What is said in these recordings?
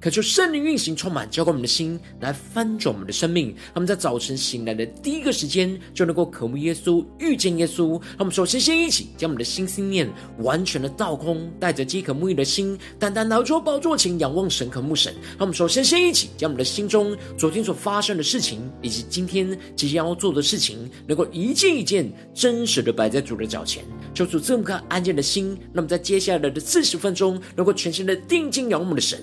渴求圣灵运行，充满浇灌我们的心，来翻转我们的生命。让我们在早晨醒来的第一个时间，就能够渴慕耶稣，遇见耶稣。让我们首先先一起将我们的心思念完全的倒空，带着饥渴沐浴的心，单单拿出宝座前仰望神，渴慕神。让我们首先先一起将我们的心中昨天所发生的事情，以及今天即将要做的事情，能够一件一件真实的摆在主的脚前，求主赐我们安静的心。那么在接下来的四十分钟，能够全心的定睛仰望我们的神。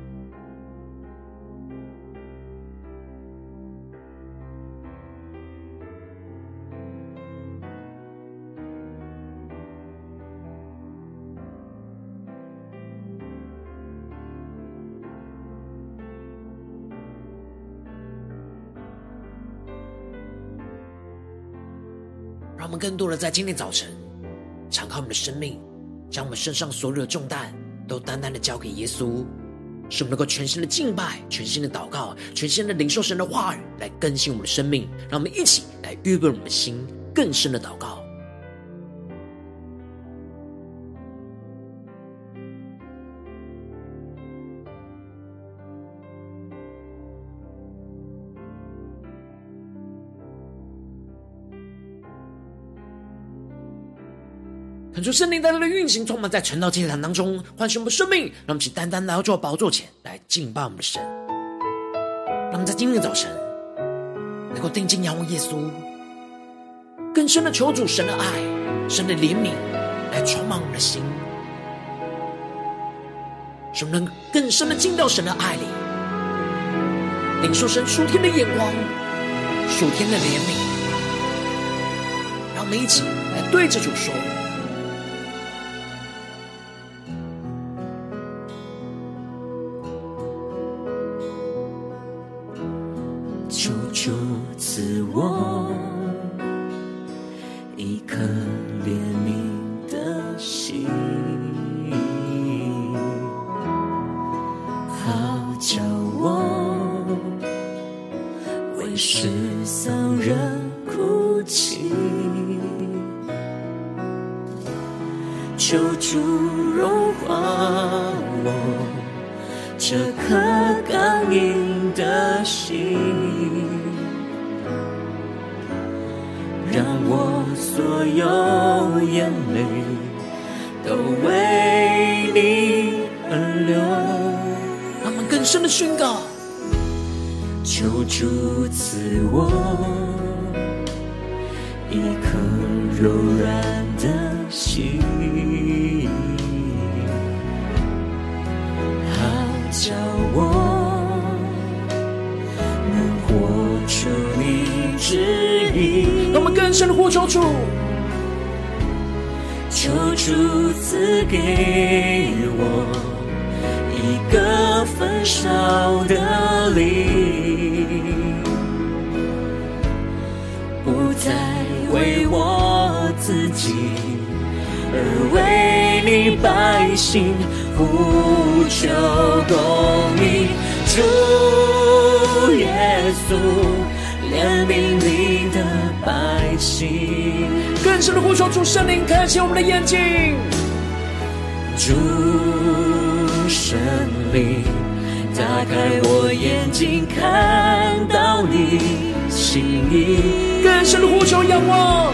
我们更多的在今天早晨，敞开我们的生命，将我们身上所有的重担都单单的交给耶稣，使我们能够全新的敬拜、全新的祷告、全新的领受神的话语，来更新我们的生命。让我们一起来预备我们的心，更深的祷告。恳求圣灵带来的运行，充满在晨祷祭坛当中，唤醒我们生命，让我们一起单单来到主宝座前来敬拜我们的神。让我们在今天早晨能够定睛仰望耶稣，更深的求主神的爱、神的怜悯来充满我们的心，使我们能更深的进到神的爱里，领受神属天的眼光、属天的怜悯。让我们一起来对着主说。如此我。为你百姓呼求公义，主耶稣怜悯你的百姓。更深的呼求，主圣灵开启我们的眼睛，主圣灵打开我眼睛，看到你心意。更深的呼求，仰望。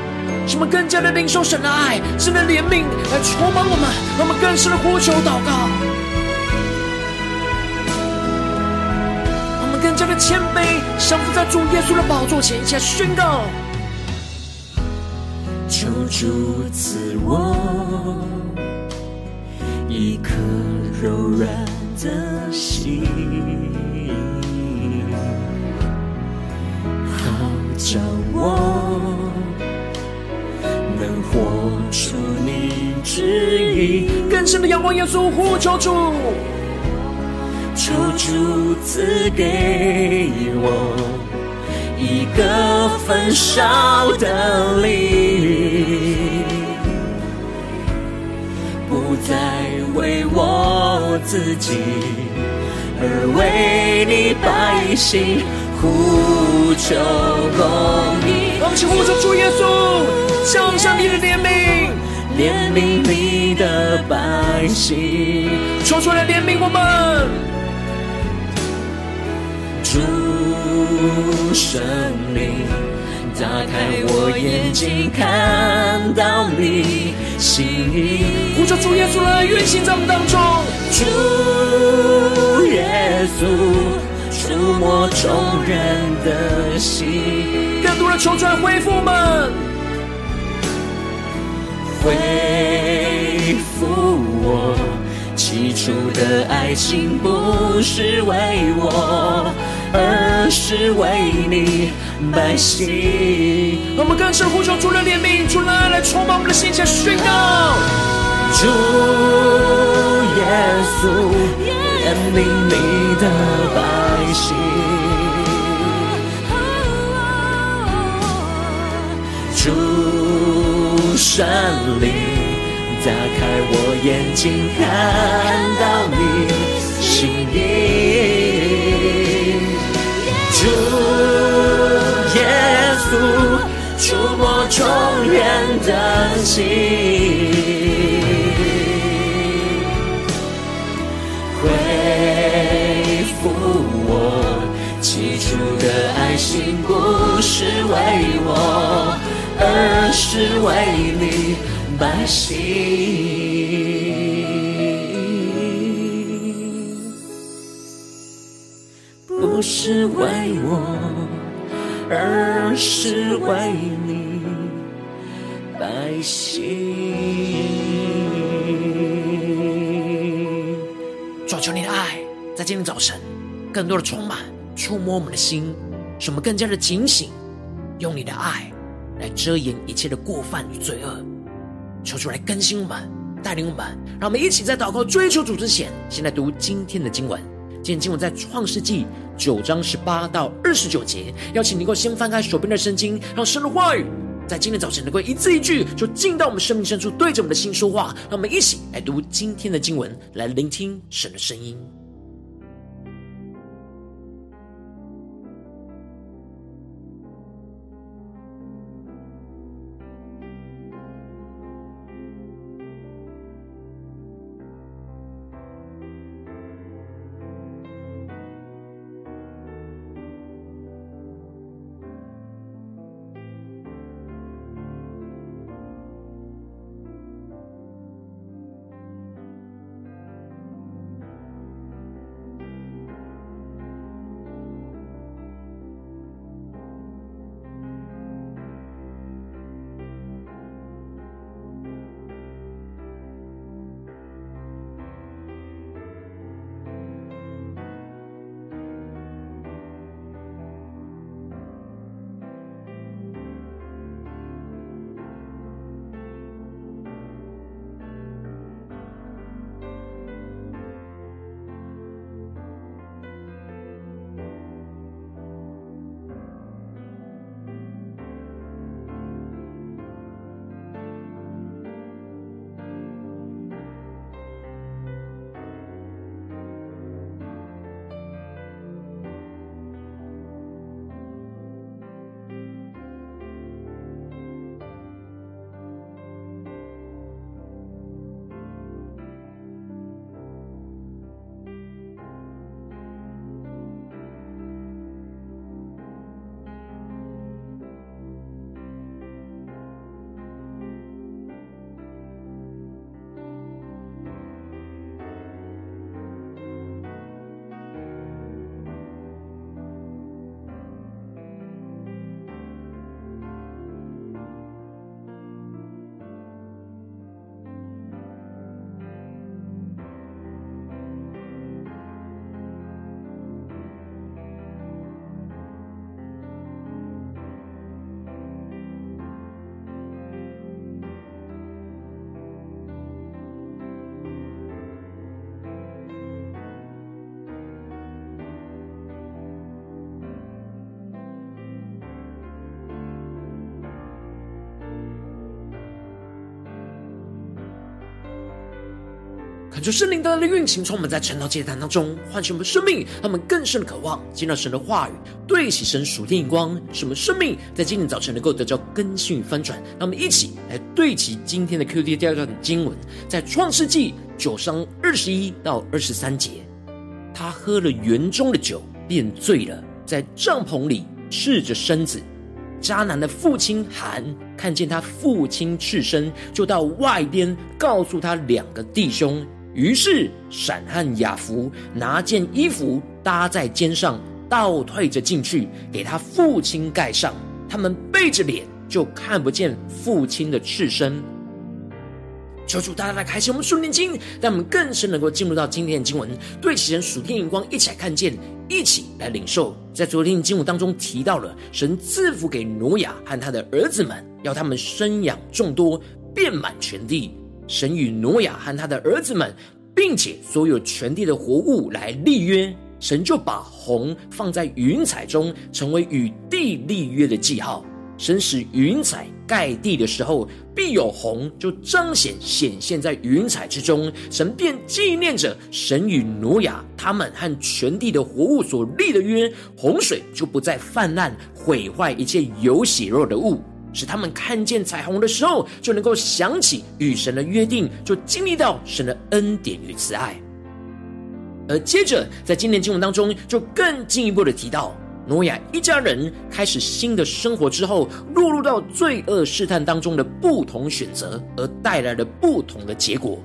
使我们更加的领受神的爱、神的怜悯来充满我们，让我们更深的呼求祷告，我们更加的谦卑，降服在主耶稣的宝座前，一下宣告。求主赐我一颗柔软的心，好叫我活出你旨意。更深的仰望耶稣，呼求主，求主赐给我。一个焚烧的灵，不再为我自己，而为你百姓呼求公义。我们请呼求主耶稣，降下你的怜悯，怜悯你的百姓，求主来怜悯我们。主圣灵，打开我眼睛，看到你心意。呼求主耶稣来运行在我们当中。主耶稣，触摸众人的心。更多人求主来恢复们，恢复我起初的爱情，不是为我。而是为你百姓。我们更深呼求主的怜悯，主来来充满我们的心，来宣告。主耶稣怜悯你的百姓。主圣灵，打开我眼睛，看到你心意。主耶稣，触摸众人的心，主的爱心，不是为我，而是为你百姓。不是为我，而是为你百姓。主求你的爱，在今天早晨，更多的充满、触摸我们的心，使我们更加的警醒，用你的爱来遮掩一切的过犯与罪恶。求主来更新我们，带领我们，让我们一起在祷告追求主之前，先来读今天的经文。今天经文在创世纪九章十八到二十九节，邀请你能够先翻开手边的圣经，让神的话语在今天早晨能够一字一句就进到我们生命深处，对着我们的心说话。让我们一起来读今天的经文，来聆听神的声音。看出圣灵的运行，从我们在晨祷祭坛当中唤醒我们生命，让我们更深的渴望见到神的话语，对齐神属天眼光，使我们生命在今天早晨能够得到更新与翻转。让我们一起来对齐今天的 QD 第二段经文，在创世纪九章二十一到二十三节，他喝了园中的酒，便醉了，在帐篷里赤着身子。迦南的父亲含看见他父亲赤身，就到外边告诉他两个弟兄。于是闪和雅弗拿件衣服搭在肩上，倒退着进去，给他父亲盖上。他们背着脸，就看不见父亲的赤身。求主大大的开启我们属灵经，让我们更深能够进入到今天的经文，对齐人属天眼光，一起来看见，一起来领受。在昨天的经文当中提到了，神赐福给挪亚和他的儿子们，要他们生养众多，遍满全地。神与挪亚和他的儿子们，并且所有全地的活物来立约，神就把红放在云彩中，成为与地立约的记号。神使云彩盖地的时候，必有红，就彰显显现在云彩之中。神便纪念着神与挪亚他们和全地的活物所立的约，洪水就不再泛滥，毁坏一切有血肉的物。使他们看见彩虹的时候，就能够想起与神的约定，就经历到神的恩典与慈爱。而接着在今年经文当中，就更进一步的提到，挪亚一家人开始新的生活之后，落入到罪恶试探当中的不同选择，而带来了不同的结果。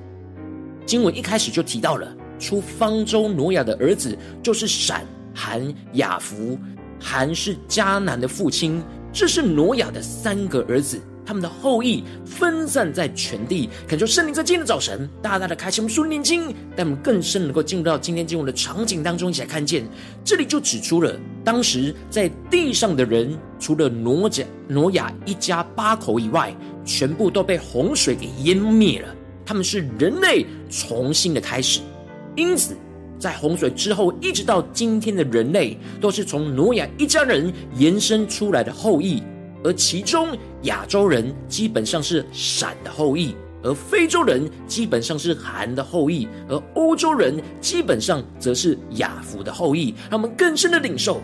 经文一开始就提到了，出方舟挪亚的儿子就是闪、含、雅弗，含是迦南的父亲。这是挪亚的三个儿子，他们的后裔分散在全地。恳求圣灵在今天的早晨，大大的开启我们属灵眼睛，让我们更深能够进入到今天经文的场景当中，一起来看见。这里就指出了，当时在地上的人，除了挪亚挪亚一家八口以外，全部都被洪水给淹灭了。他们是人类重新的开始，因此。在洪水之后，一直到今天的人类，都是从挪亚一家人延伸出来的后裔。而其中亚洲人基本上是闪的后裔，而非洲人基本上是含的后裔，而欧洲人基本上则是亚弗的后裔。让我们更深的领受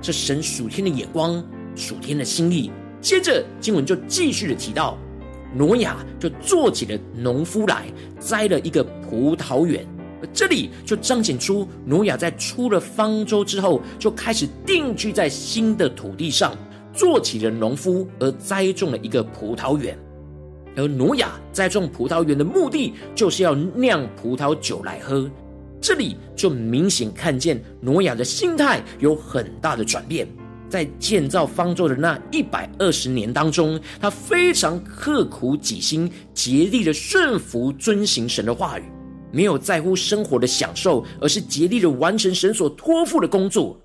这神属天的眼光、属天的心意。接着经文就继续的提到，挪亚就做起了农夫来，栽了一个葡萄园。这里就彰显出挪亚在出了方舟之后，就开始定居在新的土地上，做起了农夫，而栽种了一个葡萄园。而挪亚栽种葡萄园的目的，就是要酿葡萄酒来喝。这里就明显看见挪亚的心态有很大的转变。在建造方舟的那一百二十年当中，他非常刻苦己心，竭力的顺服遵行神的话语。没有在乎生活的享受，而是竭力的完成神所托付的工作。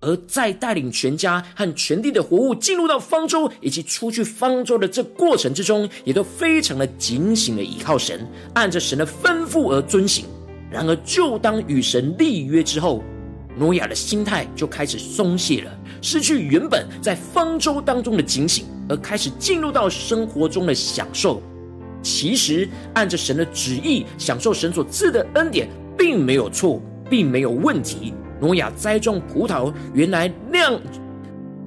而在带领全家和全地的活物进入到方舟，以及出去方舟的这过程之中，也都非常的警醒的依靠神，按着神的吩咐而遵行。然而，就当与神立约之后，挪亚的心态就开始松懈了，失去原本在方舟当中的警醒，而开始进入到生活中的享受。其实，按着神的旨意，享受神所赐的恩典，并没有错，并没有问题。挪亚栽种葡萄，原来酿，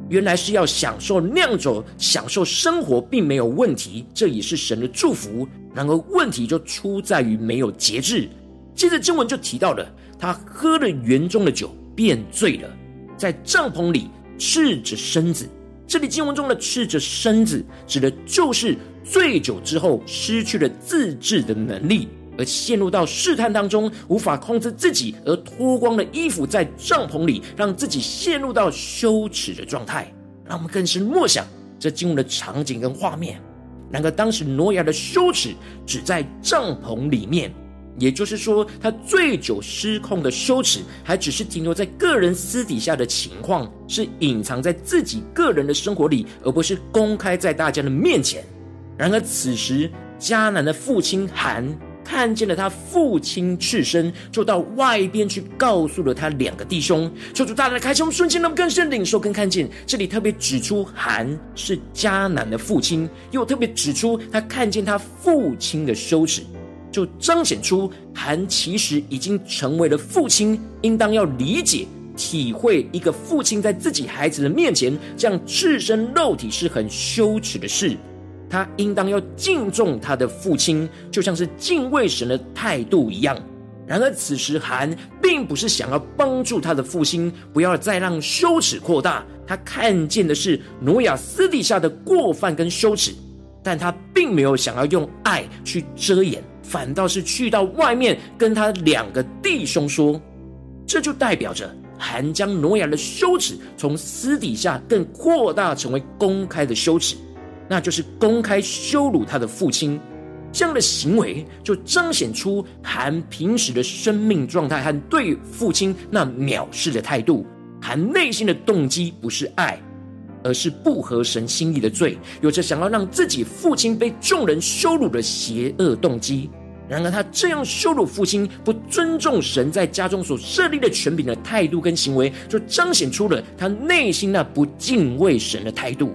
原来是要享受酿酒，享受生活，并没有问题。这也是神的祝福。然而，问题就出在于没有节制。接着经文就提到了，他喝了园中的酒，便醉了，在帐篷里赤着身子。这里经文中的赤着身子，指的就是醉酒之后失去了自制的能力，而陷入到试探当中，无法控制自己，而脱光了衣服在帐篷里，让自己陷入到羞耻的状态。让我们更深默想这进入的场景跟画面。然而当时挪亚的羞耻只在帐篷里面。也就是说，他醉酒失控的羞耻，还只是停留在个人私底下的情况，是隐藏在自己个人的生活里，而不是公开在大家的面前。然而此时，迦南的父亲含看见了他父亲赤身，就到外边去告诉了他两个弟兄。求主大大开胸瞬间，能更深领受跟看见。这里特别指出含是迦南的父亲，又特别指出他看见他父亲的羞耻。就彰显出韩其实已经成为了父亲，应当要理解、体会一个父亲在自己孩子的面前这样赤身肉体是很羞耻的事。他应当要敬重他的父亲，就像是敬畏神的态度一样。然而，此时韩并不是想要帮助他的父亲，不要再让羞耻扩大。他看见的是挪亚私底下的过犯跟羞耻，但他并没有想要用爱去遮掩，反倒是去到外面跟他两个弟兄说。这就代表着韩将挪亚的羞耻从私底下更扩大，成为公开的羞耻。那就是公开羞辱他的父亲，这样的行为就彰显出韩平时的生命状态和对父亲那藐视的态度。韩内心的动机不是爱，而是不合神心意的罪，有着想要让自己父亲被众人羞辱的邪恶动机。然而，他这样羞辱父亲、不尊重神在家中所设立的权柄的态度跟行为，就彰显出了他内心那不敬畏神的态度。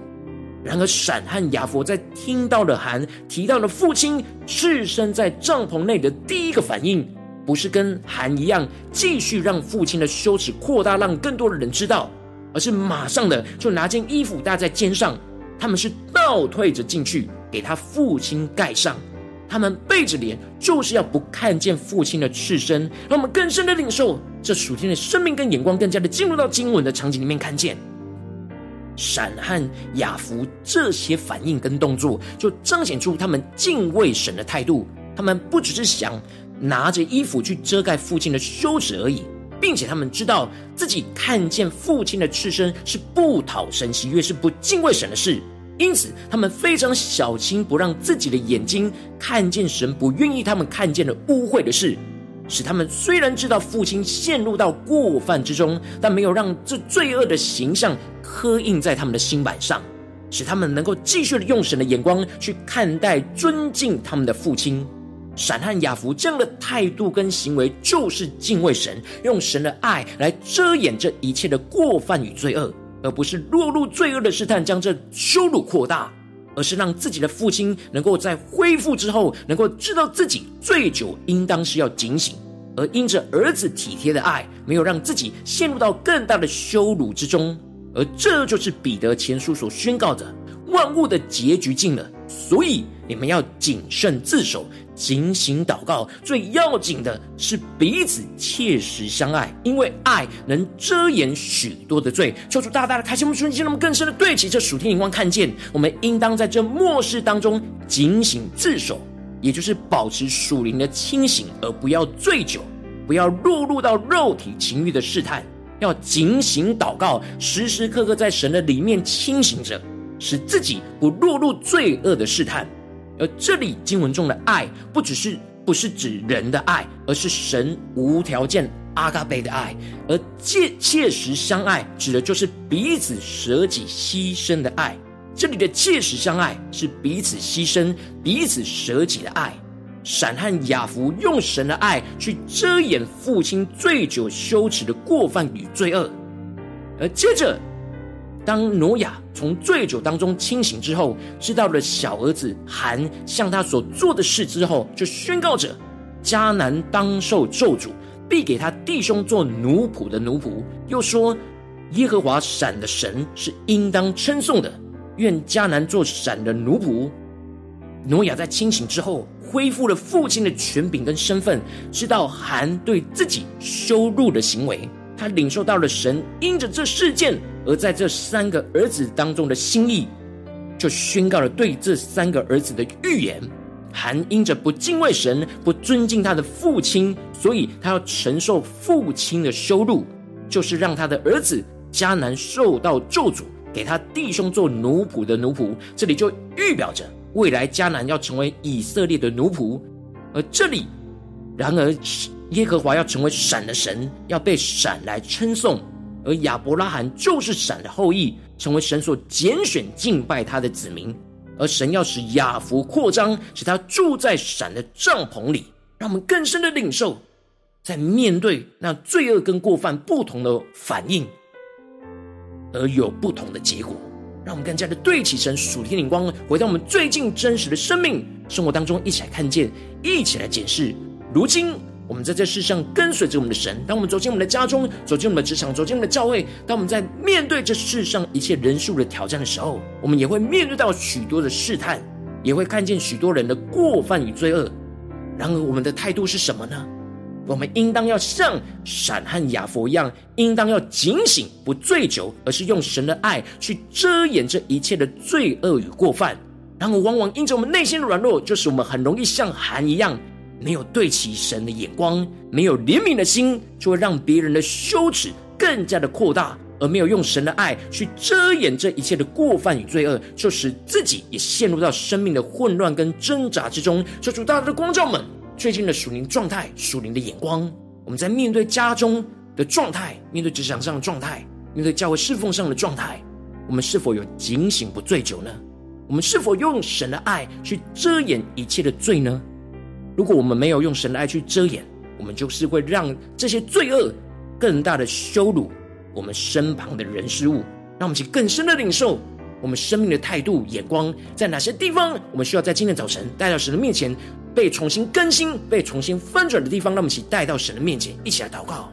然而，闪和雅弗在听到了韩提到了父亲赤身在帐篷内的第一个反应，不是跟韩一样继续让父亲的羞耻扩大，让更多的人知道，而是马上的就拿件衣服搭在肩上。他们是倒退着进去，给他父亲盖上。他们背着脸，就是要不看见父亲的赤身。让我们更深的领受这属天的生命跟眼光，更加的进入到经文的场景里面，看见。闪和雅弗这些反应跟动作，就彰显出他们敬畏神的态度。他们不只是想拿着衣服去遮盖父亲的羞耻而已，并且他们知道自己看见父亲的赤身是不讨神喜悦，是不敬畏神的事。因此，他们非常小心，不让自己的眼睛看见神不愿意他们看见的污秽的事。使他们虽然知道父亲陷入到过犯之中，但没有让这罪恶的形象刻印在他们的心板上，使他们能够继续的用神的眼光去看待、尊敬他们的父亲。闪和雅弗这样的态度跟行为，就是敬畏神，用神的爱来遮掩这一切的过犯与罪恶，而不是落入罪恶的试探，将这羞辱扩大。而是让自己的父亲能够在恢复之后，能够知道自己醉酒应当是要警醒，而因着儿子体贴的爱，没有让自己陷入到更大的羞辱之中。而这就是彼得前书所宣告的：万物的结局近了，所以你们要谨慎自守。警醒祷告，最要紧的是彼此切实相爱，因为爱能遮掩许多的罪。求主大大的开心我们瞬间，让我们更深的对齐这属天眼光，看见我们应当在这末世当中警醒自守，也就是保持属灵的清醒，而不要醉酒，不要落入到肉体情欲的试探。要警醒祷告，时时刻刻在神的里面清醒着，使自己不落入罪恶的试探。而这里经文中的爱，不只是不是指人的爱，而是神无条件阿嘎贝的爱。而切切实相爱，指的就是彼此舍己牺牲的爱。这里的切实相爱，是彼此牺牲、彼此舍己的爱。闪和雅弗用神的爱去遮掩父亲醉酒羞耻的过犯与罪恶，而接着。当挪亚从醉酒当中清醒之后，知道了小儿子韩向他所做的事之后，就宣告着：迦南当受咒诅，必给他弟兄做奴仆的奴仆。又说：耶和华闪的神是应当称颂的，愿迦南做闪的奴仆。挪亚在清醒之后，恢复了父亲的权柄跟身份，知道韩对自己羞辱的行为。他领受到了神因着这事件而在这三个儿子当中的心意，就宣告了对这三个儿子的预言。韩因着不敬畏神、不尊敬他的父亲，所以他要承受父亲的羞辱，就是让他的儿子迦南受到咒诅，给他弟兄做奴仆的奴仆。这里就预表着未来迦南要成为以色列的奴仆，而这里，然而。耶和华要成为闪的神，要被闪来称颂，而亚伯拉罕就是闪的后裔，成为神所拣选敬拜他的子民。而神要使亚弗扩张，使他住在闪的帐篷里，让我们更深的领受，在面对那罪恶跟过犯不同的反应，而有不同的结果。让我们更加的对齐神属天灵光，回到我们最近真实的生命生活当中，一起来看见，一起来检视。如今我们在这世上跟随着我们的神，当我们走进我们的家中，走进我们的职场，走进我们的教会，当我们在面对这世上一切人数的挑战的时候，我们也会面对到许多的试探，也会看见许多人的过犯与罪恶。然而，我们的态度是什么呢？我们应当要像闪和雅佛一样，应当要警醒，不醉酒，而是用神的爱去遮掩这一切的罪恶与过犯。然而，往往因着我们内心的软弱，就是我们很容易像寒一样，没有对齐神的眼光，没有怜悯的心，就会让别人的羞耻更加的扩大，而没有用神的爱去遮掩这一切的过犯与罪恶，就使自己也陷入到生命的混乱跟挣扎之中。求主大大的光照们。最近的属灵状态、属灵的眼光，我们在面对家中的状态、面对职场上的状态、面对教会侍奉上的状态，我们是否有警醒不醉酒呢？我们是否用神的爱去遮掩一切的罪呢？如果我们没有用神的爱去遮掩，我们就是会让这些罪恶更大的羞辱我们身旁的人事物，让我们去更深的领受我们生命的态度、眼光，在哪些地方我们需要在今天早晨带到神的面前。被重新更新、被重新翻转的地方，让我们一起带到神的面前，一起来祷告。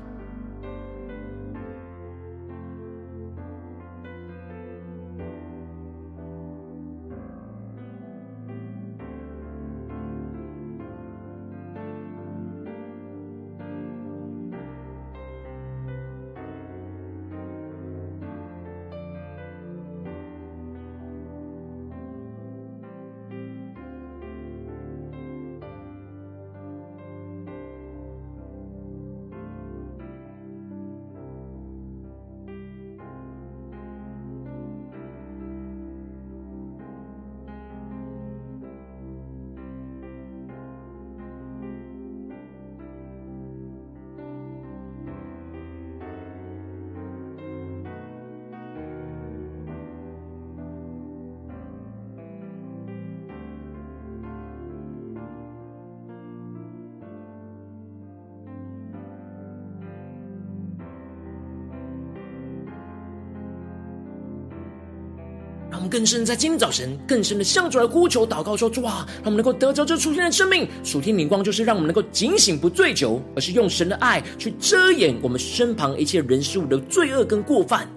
更深在今天早晨，更深的向主来呼求祷告说：主啊，让我们能够得着这属天的生命。属天灵光就是让我们能够警醒不醉酒，而是用神的爱去遮掩我们身旁一切人事物的罪恶跟过犯。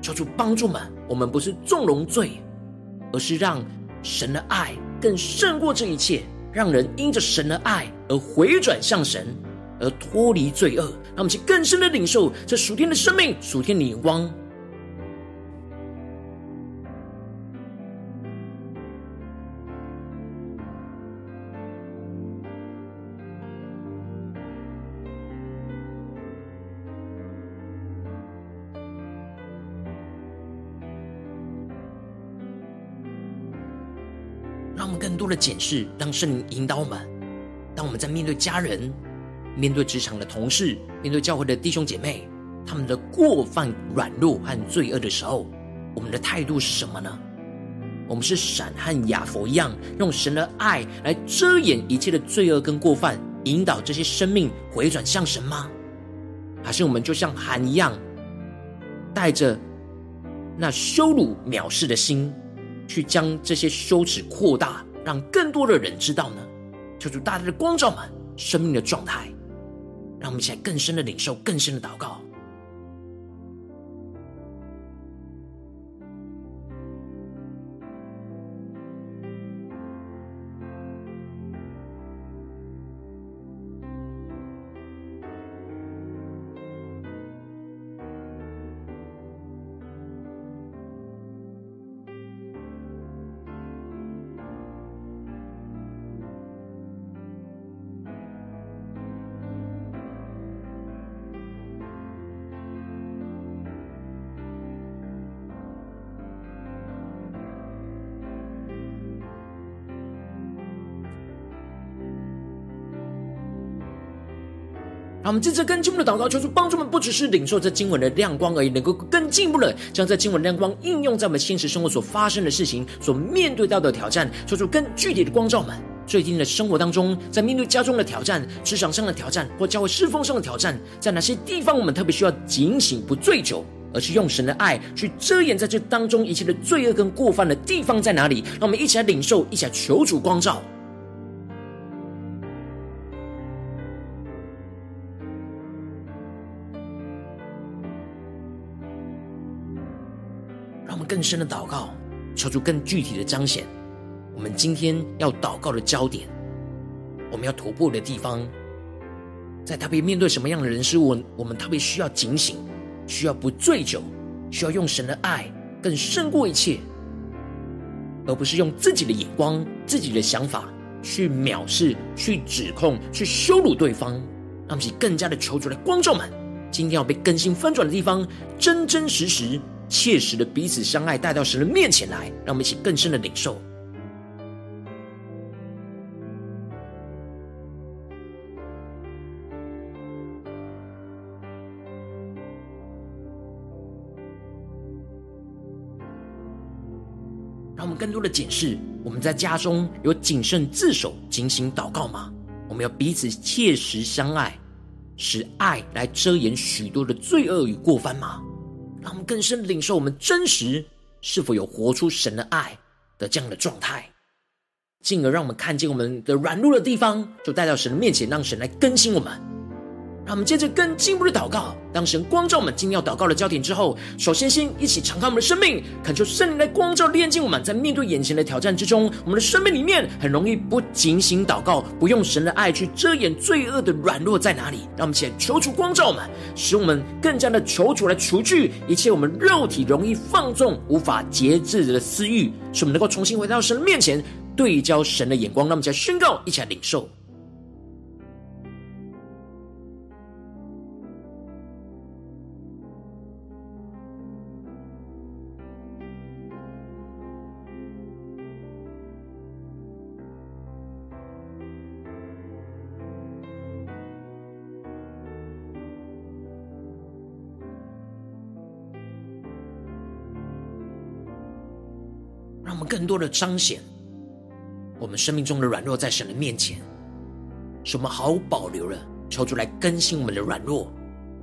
求主帮助们，我们不是纵容罪，而是让神的爱更胜过这一切，让人因着神的爱而回转向神，而脱离罪恶。让我们去更深的领受这属天的生命，属天的光。更多的检视，让圣灵引导我们。当我们在面对家人、面对职场的同事、面对教会的弟兄姐妹，他们的过犯、软弱和罪恶的时候，我们的态度是什么呢？我们是闪和亚佛一样，用神的爱来遮掩一切的罪恶跟过犯，引导这些生命回转向神吗？还是我们就像韩一样，带着那羞辱、藐视的心，去将这些羞耻扩大？让更多的人知道呢，求主大大的光照们生命的状态，让我们一起来更深的领受，更深的祷告。让我们接着更进一步的祷告，求主帮助我们，不只是领受这经文的亮光而已，能够更进一步的将这经文亮光应用在我们现实生活所发生的事情、所面对到的挑战，求主更具体的光照们。最近的生活当中，在面对家中的挑战、职场上的挑战，或教会侍奉上的挑战，在哪些地方我们特别需要警醒，不醉酒，而是用神的爱去遮掩在这当中一切的罪恶跟过犯的地方在哪里？让我们一起来领受，一起来求主光照。深的祷告，求主更具体的彰显我们今天要祷告的焦点，我们要突破的地方，在特别面对什么样的人事物，我们特别需要警醒。需要不醉酒，需要用神的爱更胜过一切，而不是用自己的眼光、自己的想法去藐视、去指控、去羞辱对方。让我们更加的求主来光照们，今天要被更新翻转的地方，真真实实、切实的彼此相爱，带到神的面前来，让我们一起更深的领受。让我们更多的检视，我们在家中有谨慎自守、警醒祷告吗？我们要彼此切实相爱，使爱来遮掩许多的罪恶与过犯吗？让我们更深领受，我们真实是否有活出神的爱的这样的状态，进而让我们看见我们的软弱的地方，就带到神的面前，让神来更新我们。让我们接着更进一步的祷告。当神光照我们今天要祷告的焦点之后，首先先一起敞开我们的生命，恳求圣灵来光照、炼净我们。在面对眼前的挑战之中，我们的生命里面很容易不警醒祷告，不用神的爱去遮掩罪恶的软弱在哪里。让我们先求主光照我们，使我们更加的求主来除去一切我们肉体容易放纵、无法节制的私欲，使我们能够重新回到神的面前，对焦神的眼光。让我们再宣告，一起来领受。更多的彰显我们生命中的软弱，在神的面前，使我们毫无保留的求主来更新我们的软弱，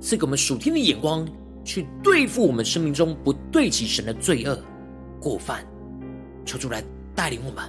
赐给我们属天的眼光，去对付我们生命中不对齐神的罪恶过犯，求主来带领我们，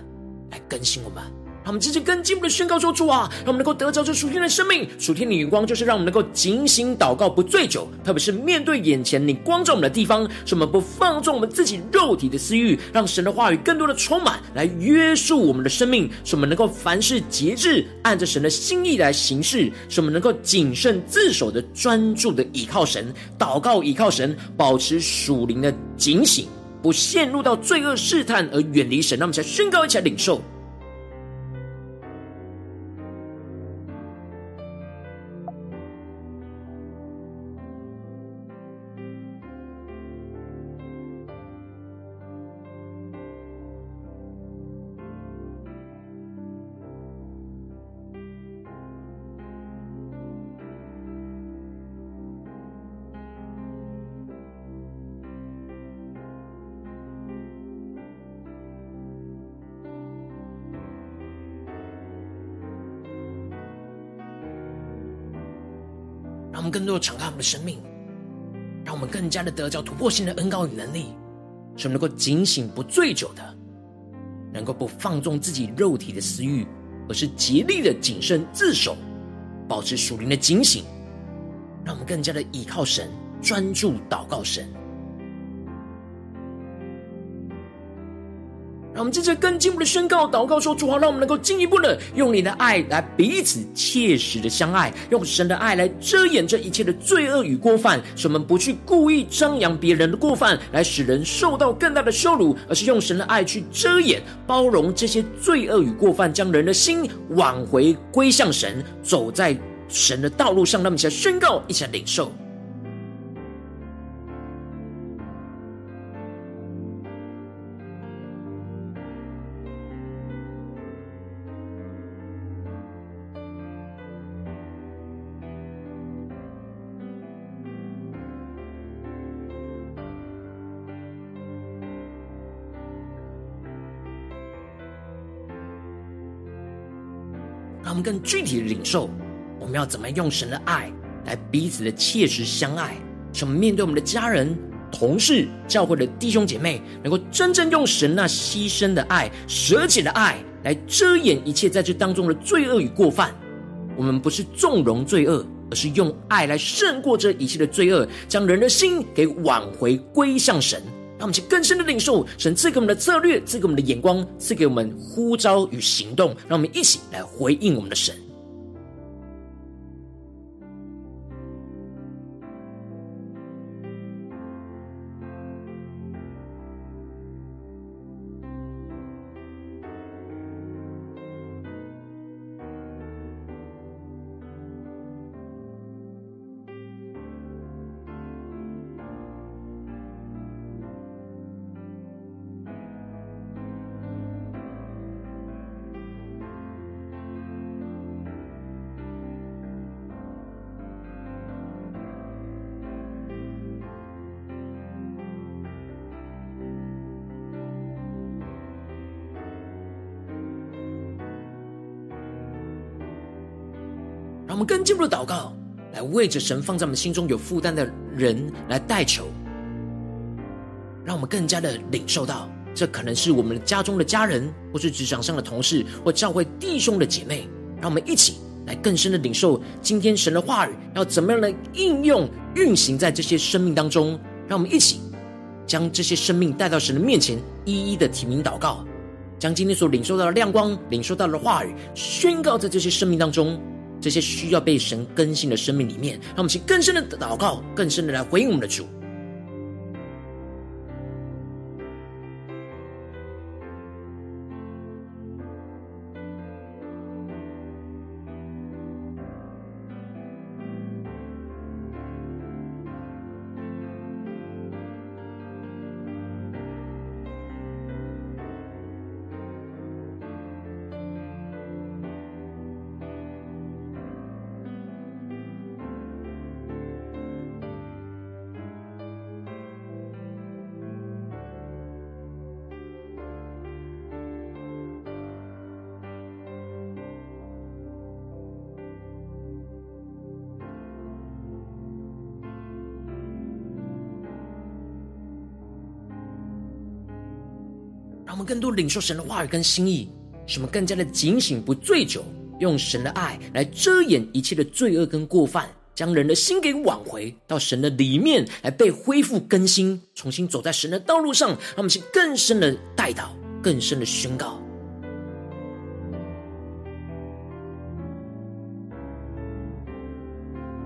来更新我们。让我们直接更进一步的宣告说：“主啊，让我们能够得着这属天的生命，属天的眼光，就是让我们能够警醒祷告，不醉酒。特别是面对眼前你光照我们的地方，使我们不放纵我们自己肉体的私欲，让神的话语更多的充满，来约束我们的生命，使我们能够凡事节制，按着神的心意来行事，使我们能够谨慎自守的专注的倚靠神，祷告倚靠神，保持属灵的警醒，不陷入到罪恶试探而远离神。让我们才宣告一起来领受。”更多敞开我们的生命，让我们更加的得着突破性的恩膏与能力，使我们能够警醒不醉酒的，能够不放纵自己肉体的私欲，而是竭力的谨慎自守，保持属灵的警醒，让我们更加的倚靠神，专注祷告神。让我们接着更进一步的宣告、祷告说：“主啊，让我们能够进一步的用你的爱来彼此切实的相爱，用神的爱来遮掩这一切的罪恶与过犯，使我们不去故意张扬别人的过犯，来使人受到更大的羞辱，而是用神的爱去遮掩、包容这些罪恶与过犯，将人的心挽回归向神，走在神的道路上。”让我们一起来宣告，一起来领受。更具体的领受，我们要怎么用神的爱来彼此的切实相爱，使我们面对我们的家人、同事、教会的弟兄姐妹，能够真正用神那牺牲的爱、舍己的爱来遮掩一切在这当中的罪恶与过犯。我们不是纵容罪恶，而是用爱来胜过这一切的罪恶，将人的心给挽回归向神。我们去更深的领受神赐给我们的策略，赐给我们的眼光，赐给我们呼召与行动。让我们一起来回应我们的神。为着神放在我们心中有负担的人来代求，让我们更加的领受到，这可能是我们家中的家人，或是职场上的同事，或教会弟兄的姐妹。让我们一起来更深的领受今天神的话语，要怎么样来应用运行在这些生命当中。让我们一起将这些生命带到神的面前，一一的提名祷告，将今天所领受到的亮光、领受到的话语，宣告在这些生命当中。这些需要被神更新的生命里面，让我们去更深的祷告，更深的来回应我们的主。领受神的话语跟心意，使我们更加的警醒，不醉酒，用神的爱来遮掩一切的罪恶跟过犯，将人的心给挽回到神的里面，来被恢复更新，重新走在神的道路上。让我们去更深的待祷，更深的宣告。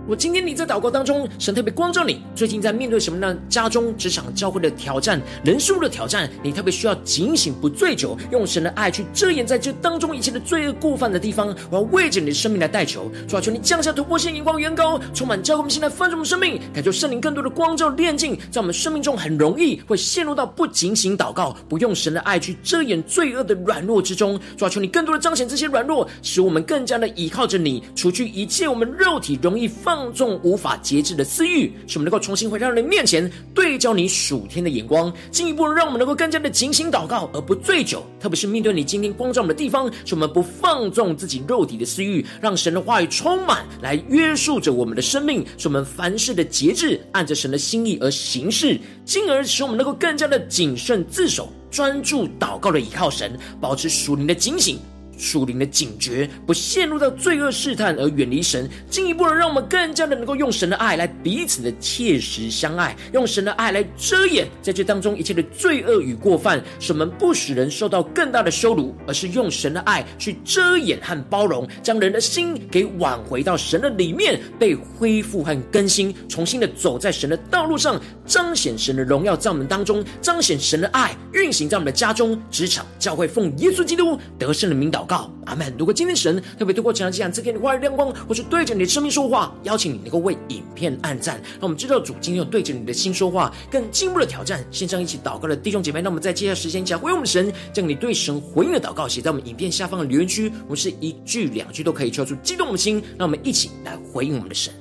我今天你在祷告当中，神特别光照你，最近在面对什么呢？家中、职场、教会的挑战，人数的挑战，你特别需要警醒，不醉酒，用神的爱去遮掩在这当中一切的罪恶过犯的地方。我要为着你的生命来代求，主啊，求你降下突破性眼光，远高，充满教会我们现在丰盛的生命，感受圣灵更多的光照炼净，在我们生命中很容易会陷入到不警醒祷告，不用神的爱去遮掩罪恶的软弱之中。主啊，求你更多的彰显这些软弱，使我们更加的依靠着你，除去一切我们肉体容易放。放纵无法节制的私欲，使我们能够重新回到你面前，对焦你属天的眼光，进一步让我们能够更加的警醒祷告，而不醉酒。特别是面对你今天光照我们的地方，使我们不放纵自己肉体的私欲，让神的话语充满来约束着我们的生命，使我们凡事的节制，按着神的心意而行事，进而使我们能够更加的谨慎自守，专注祷告的倚靠神，保持属灵的警醒。属灵的警觉，不陷入到罪恶试探而远离神，进一步的让我们更加的能够用神的爱来彼此的切实相爱，用神的爱来遮掩在这当中一切的罪恶与过犯，使我们不使人受到更大的羞辱，而是用神的爱去遮掩和包容，将人的心给挽回到神的里面，被恢复和更新，重新的走在神的道路上，彰显神的荣耀在我们当中，彰显神的爱运行在我们的家中、职场、教会，奉耶稣基督得胜的名祷告，阿门。如果今天神特别透过这样这样赐给你话语亮光，或是对着你的生命说话，邀请你能够为影片按赞，让我们知道主今天有对着你的心说话，更进一步的挑战。线上一起祷告的弟兄姐妹，那我们在接下来时间讲回我们神，将你对神回应的祷告写在我们影片下方的留言区，我们是一句两句都可以说出激动的心，让我们一起来回应我们的神。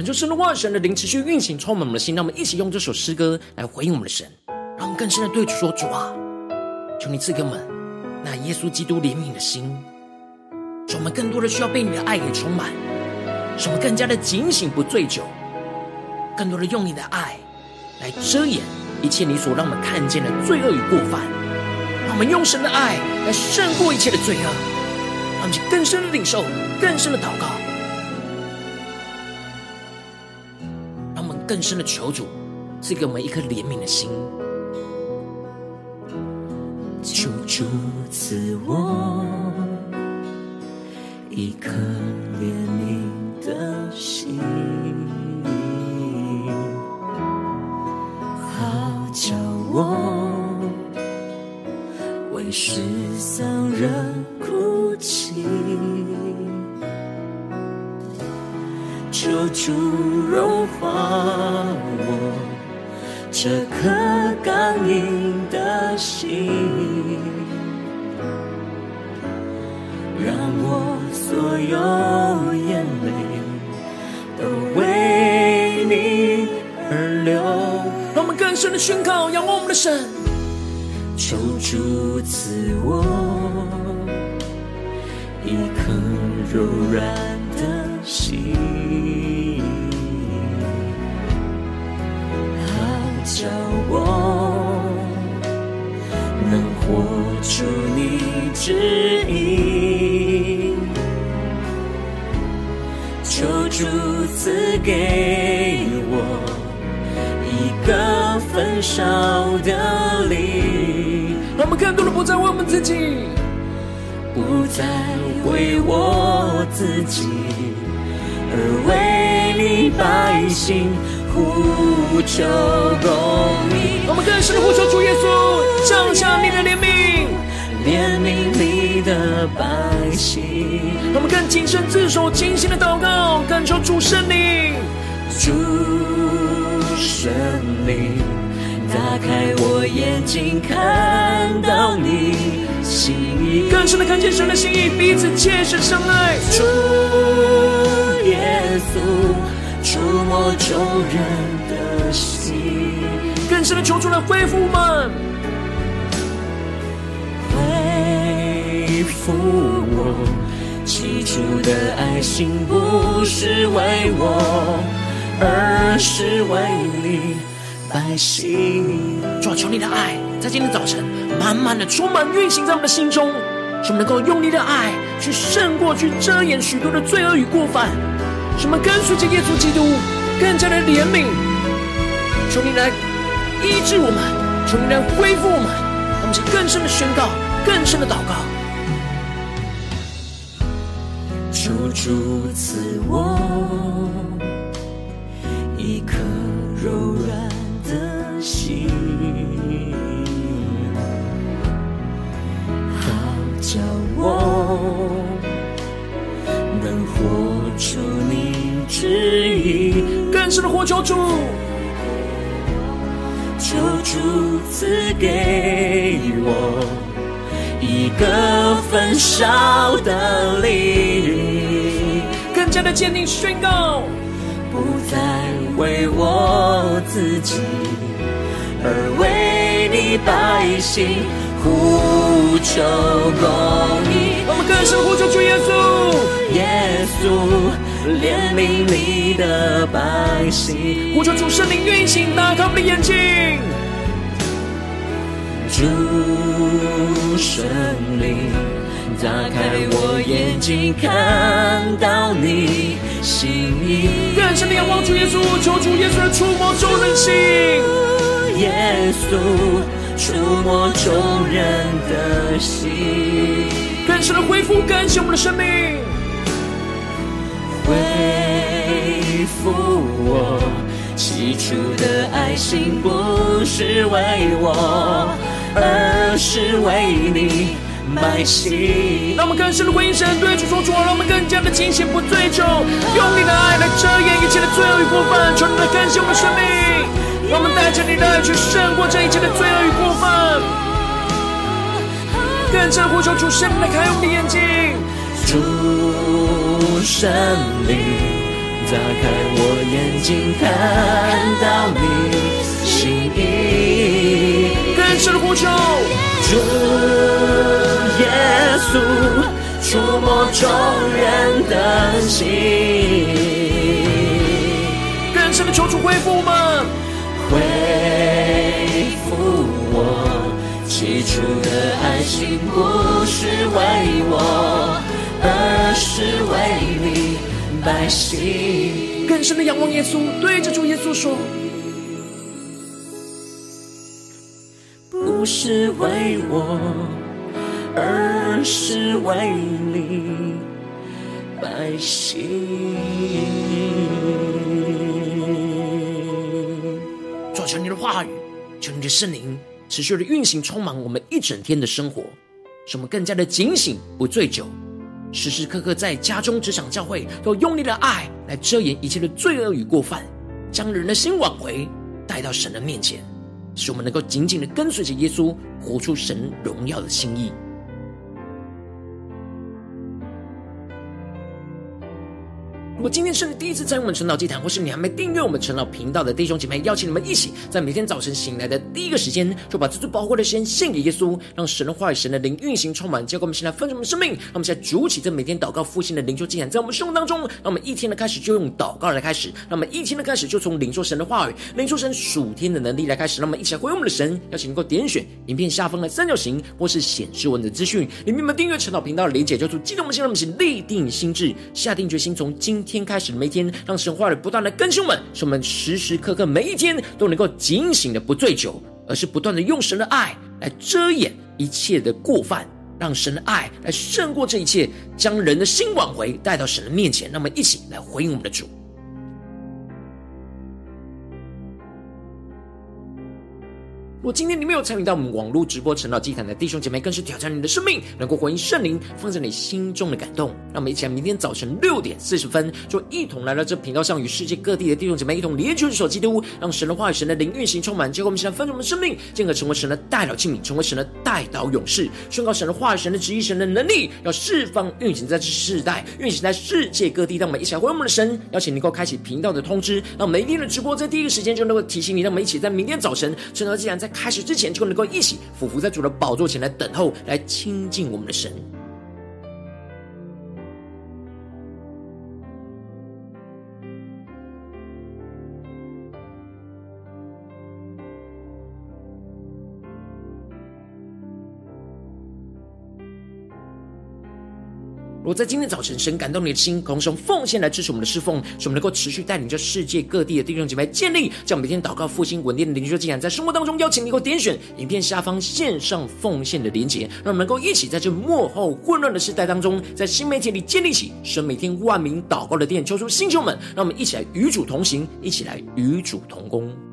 恳求神的万，神的灵持续运行，充满我们的心。让我们一起用这首诗歌来回应我们的神，让我们更深的对主说：主啊，求你赐给我们那耶稣基督怜悯的心，使我们更多的需要被你的爱给充满，使我们更加的警醒不醉酒，更多的用你的爱来遮掩一切你所让我们看见的罪恶与过犯，让我们用神的爱来胜过一切的罪恶，让我们更深的领受，更深的祷告。更深的求主赐给我们一颗怜悯的心，求主赐我一颗怜悯的心，好叫我求主融化我这颗刚硬的心，让我所有眼泪都为你而流。让我们更深的宣告，仰望我们的神。求主赐我一颗柔软出你指引，求主赐给我一个焚烧的灵，让我们更多的不再为我们自己，不再为我自己，而为你百姓。呼求公义，我们更深的呼求主耶稣，降下你的怜悯，怜悯你的百姓。我们更谨慎自守，精心的祷告，感受主圣灵，主圣灵，打开我眼睛，看到你心意，更深的看见神的心意，彼此切实相爱。主耶稣。触摸众人的心，更深的求主来恢复我们，恢复我起初的爱心，不是为我，而是为你百姓。主啊，求你的爱在今天早晨满满的充满运行在我们的心中，使我们能够用你的爱去胜过去遮掩许多的罪恶与过犯。什么跟随着耶稣基督，更加的怜悯，求你来医治我们，求你来恢复我们，让我们更深的宣告，更深的祷告。主赐我一颗柔软的心，好叫我能活出你。旨意更深的呼求主，求主赐给我一个焚烧的灵，更加的坚定宣告，不再为我自己，而为你百姓呼求公义。我们更深呼求主耶稣，耶稣。怜悯你的百姓，呼求主圣灵运行，打开我们的眼睛。主圣灵，打开我眼睛，看到你心意。更深的仰望主耶稣，求主耶稣的触摸众人心。耶稣触摸众人的心，更深的恢复，更新我们的生命。恢复我起初的爱心，不是为我，而是为你百姓。让我们更深的回应神，对主说主，让我们更加的警醒，不醉酒，用你的爱来遮掩一切的罪恶与过犯，求你来更新我们的生命，让我们带着你的爱去胜过这一切的罪恶与过犯。更深呼求主圣灵来开我们的眼睛。主圣灵，打开我眼睛，看到你心意。更深的呼求，主耶稣，触摸众人的心。更深的求主恢复我们，恢复我起初的爱心，不是为我，而是为你百姓。更深的仰望耶稣，对着主耶稣说。不是为我，而是为你百姓。主，求你的话语，求你的圣灵持续的运行，充满我们一整天的生活，使我们更加的警醒，不醉酒，时时刻刻在家中、职场、教会，都用你的爱来遮掩一切的罪恶与过犯，将人的心挽回，带到神的面前。使我们能够紧紧的跟随着耶稣，活出神荣耀的心意。如果今天是你第一次参与我们晨祷祭坛，或是你还没订阅我们晨祷频道的弟兄姐妹，邀请你们一起在每天早晨醒来的第一个时间，就把这最宝贵的时间献给耶稣，让神的话语、神的灵运行充满，结果我们现在分盛我们生命。让我们现在筑起这每天祷告复兴的灵修祭坛，在我们生活当中，让我们一天的开始就用祷告来开始，让我们一天的开始就从领受神的话语、领受神属天的能力来开始，让我们一起来回应我们的神。邀请能够点选影片下方的三角形，或是显示文的资讯，里面有订阅晨祷频道的连结，就激动我们现在我们一起立定心智，下定决心，从今天开始的每一天。让神话语不断的更新我们，使我们时时刻刻每一天都能够警醒的不醉酒，而是不断的用神的爱来遮掩一切的过犯，让神的爱来胜过这一切，将人的心挽回，带到神的面前。那么一起来回应我们的主。如果今天你没有参与到我们网络直播晨祷祭坛的弟兄姐妹，更是挑战你的生命，能够回应圣灵放在你心中的感动。让我们一起来，明天早晨六点四十分，就一同来到这频道上，与世界各地的弟兄姐妹一同连接、守基督，让神的话语、神的灵运行充满。结果我们现在分盛我们的生命，进而成为神的代祷器皿，成为神的代祷勇士，宣告神的话语、神的旨意、神的能力，要释放运行在这世代，运行在世界各地。让我们一起来回应我们的神，邀请能够开启频道的通知，让每一天的直播在第一个时间就能够提醒你。让我们一起在明天早晨晨祷祭坛在。开始之前，就能够一起匍伏在主的宝座前来等候，来亲近我们的神。我在今天早晨，神感动你的心，同时用奉献来支持我们的侍奉，使我们能够持续带领着世界各地的弟兄姐妹建立，将每天祷告复兴稳定的灵修进展，在生活当中邀请你给我点选影片下方线上奉献的连结，让我们能够一起在这幕后混乱的时代当中，在新媒体里建立起神每天万名祷告的殿，求出星球们，让我们一起来与主同行，一起来与主同工。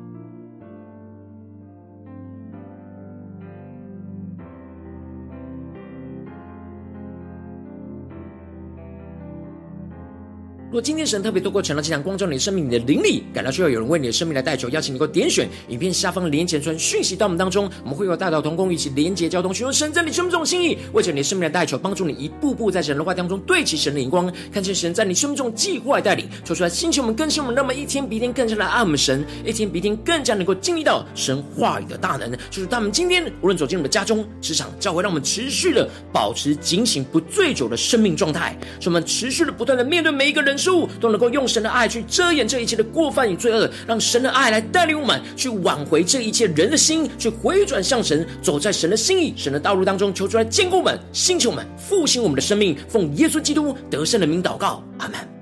如果今天神特别透过成了这场光照你生命，你的灵里感到需要有人为你的生命来代求，邀请你能够点选影片下方连结传讯息到我们当中，我们会有大道同工一起连结交通，寻求神在你生命中心意，为着你生命来代求，帮助你一步步在神的话当中对齐神的眼光，看见神在你生命中计划带领，说出来星球我们更新我们，那么一天比一天更加的爱我们神，一天比一天更加能够经历到神话语的大能。就是他们今天无论走进我们的家中、职场、教会，让我们持续的保持警醒、不醉酒的生命状态，使我们持续的不断的面对每一个人。事物都能够用神的爱去遮掩这一切的过犯与罪恶，让神的爱来带领我们去挽回这一切人的心，去回转向神，走在神的心意、神的道路当中，求主来坚固我们、兴起我们、复兴我们的生命。奉耶稣基督得胜的名祷告，阿门。